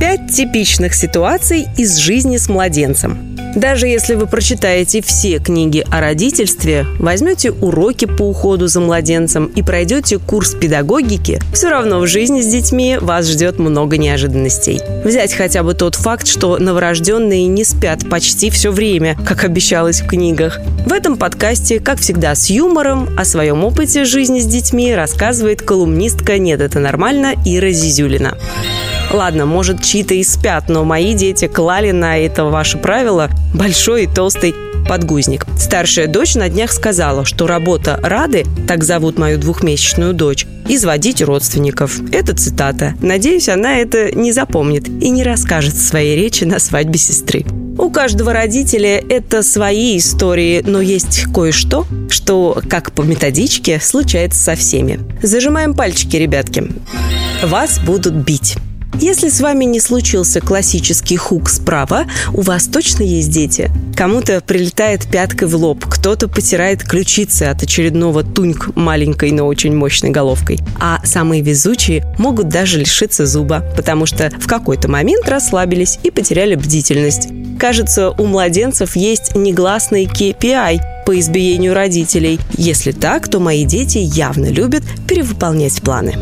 Пять типичных ситуаций из жизни с младенцем – даже если вы прочитаете все книги о родительстве, возьмете уроки по уходу за младенцем и пройдете курс педагогики, все равно в жизни с детьми вас ждет много неожиданностей. Взять хотя бы тот факт, что новорожденные не спят почти все время, как обещалось в книгах. В этом подкасте, как всегда, с юмором о своем опыте жизни с детьми рассказывает колумнистка «Нет, это нормально» Ира Зизюлина. Ладно, может, чьи-то и спят, но мои дети клали на это ваше правило большой и толстый подгузник. Старшая дочь на днях сказала, что работа Рады, так зовут мою двухмесячную дочь, изводить родственников. Это цитата. Надеюсь, она это не запомнит и не расскажет в своей речи на свадьбе сестры. У каждого родителя это свои истории, но есть кое-что, что, как по методичке, случается со всеми. Зажимаем пальчики, ребятки. Вас будут бить. Если с вами не случился классический хук справа, у вас точно есть дети. Кому-то прилетает пяткой в лоб, кто-то потирает ключицы от очередного туньк маленькой, но очень мощной головкой. А самые везучие могут даже лишиться зуба, потому что в какой-то момент расслабились и потеряли бдительность. Кажется, у младенцев есть негласный KPI по избиению родителей. Если так, то мои дети явно любят перевыполнять планы.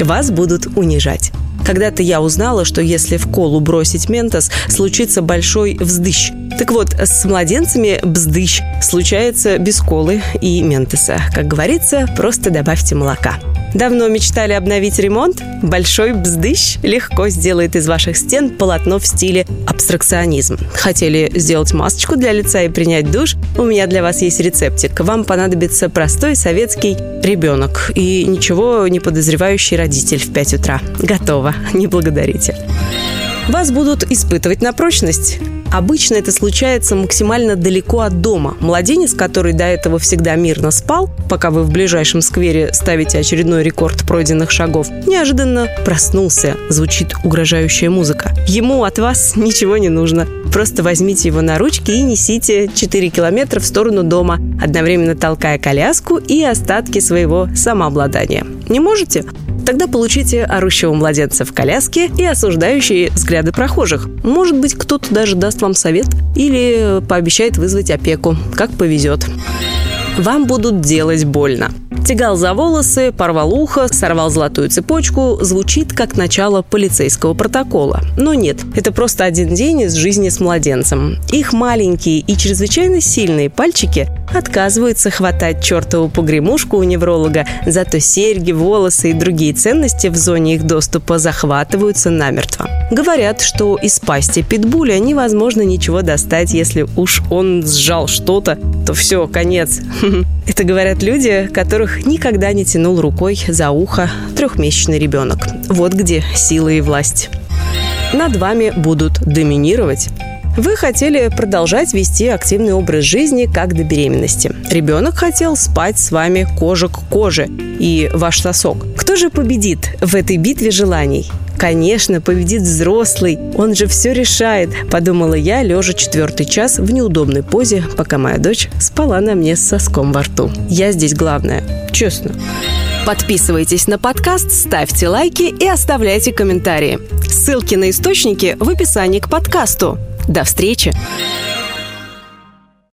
Вас будут унижать. Когда-то я узнала, что если в колу бросить ментос, случится большой вздыщ. Так вот, с младенцами бздыщ случается без колы и ментоса. Как говорится, просто добавьте молока. Давно мечтали обновить ремонт? Большой бздыщ легко сделает из ваших стен полотно в стиле абстракционизм. Хотели сделать масочку для лица и принять душ? У меня для вас есть рецептик. Вам понадобится простой советский ребенок и ничего не подозревающий родитель в 5 утра. Готово. Не благодарите. Вас будут испытывать на прочность. Обычно это случается максимально далеко от дома. Младенец, который до этого всегда мирно спал, пока вы в ближайшем сквере ставите очередной рекорд пройденных шагов, неожиданно проснулся. Звучит угрожающая музыка. Ему от вас ничего не нужно. Просто возьмите его на ручки и несите 4 километра в сторону дома, одновременно толкая коляску и остатки своего самообладания. Не можете? Тогда получите орущего младенца в коляске и осуждающие взгляды прохожих. Может быть, кто-то даже даст вам совет или пообещает вызвать опеку. Как повезет. Вам будут делать больно. Тягал за волосы, порвал ухо, сорвал золотую цепочку. Звучит как начало полицейского протокола. Но нет, это просто один день из жизни с младенцем. Их маленькие и чрезвычайно сильные пальчики отказываются хватать чертову погремушку у невролога, зато серьги, волосы и другие ценности в зоне их доступа захватываются намертво. Говорят, что из пасти питбуля невозможно ничего достать, если уж он сжал что-то, то все, конец. Это говорят люди, которых никогда не тянул рукой за ухо трехмесячный ребенок. Вот где сила и власть. Над вами будут доминировать. Вы хотели продолжать вести активный образ жизни как до беременности. Ребенок хотел спать с вами кожа к коже и ваш сосок. Кто же победит в этой битве желаний? Конечно, победит взрослый, он же все решает, подумала я, лежа четвертый час в неудобной позе, пока моя дочь спала на мне с соском во рту. Я здесь главная, честно. Подписывайтесь на подкаст, ставьте лайки и оставляйте комментарии. Ссылки на источники в описании к подкасту. До встречи!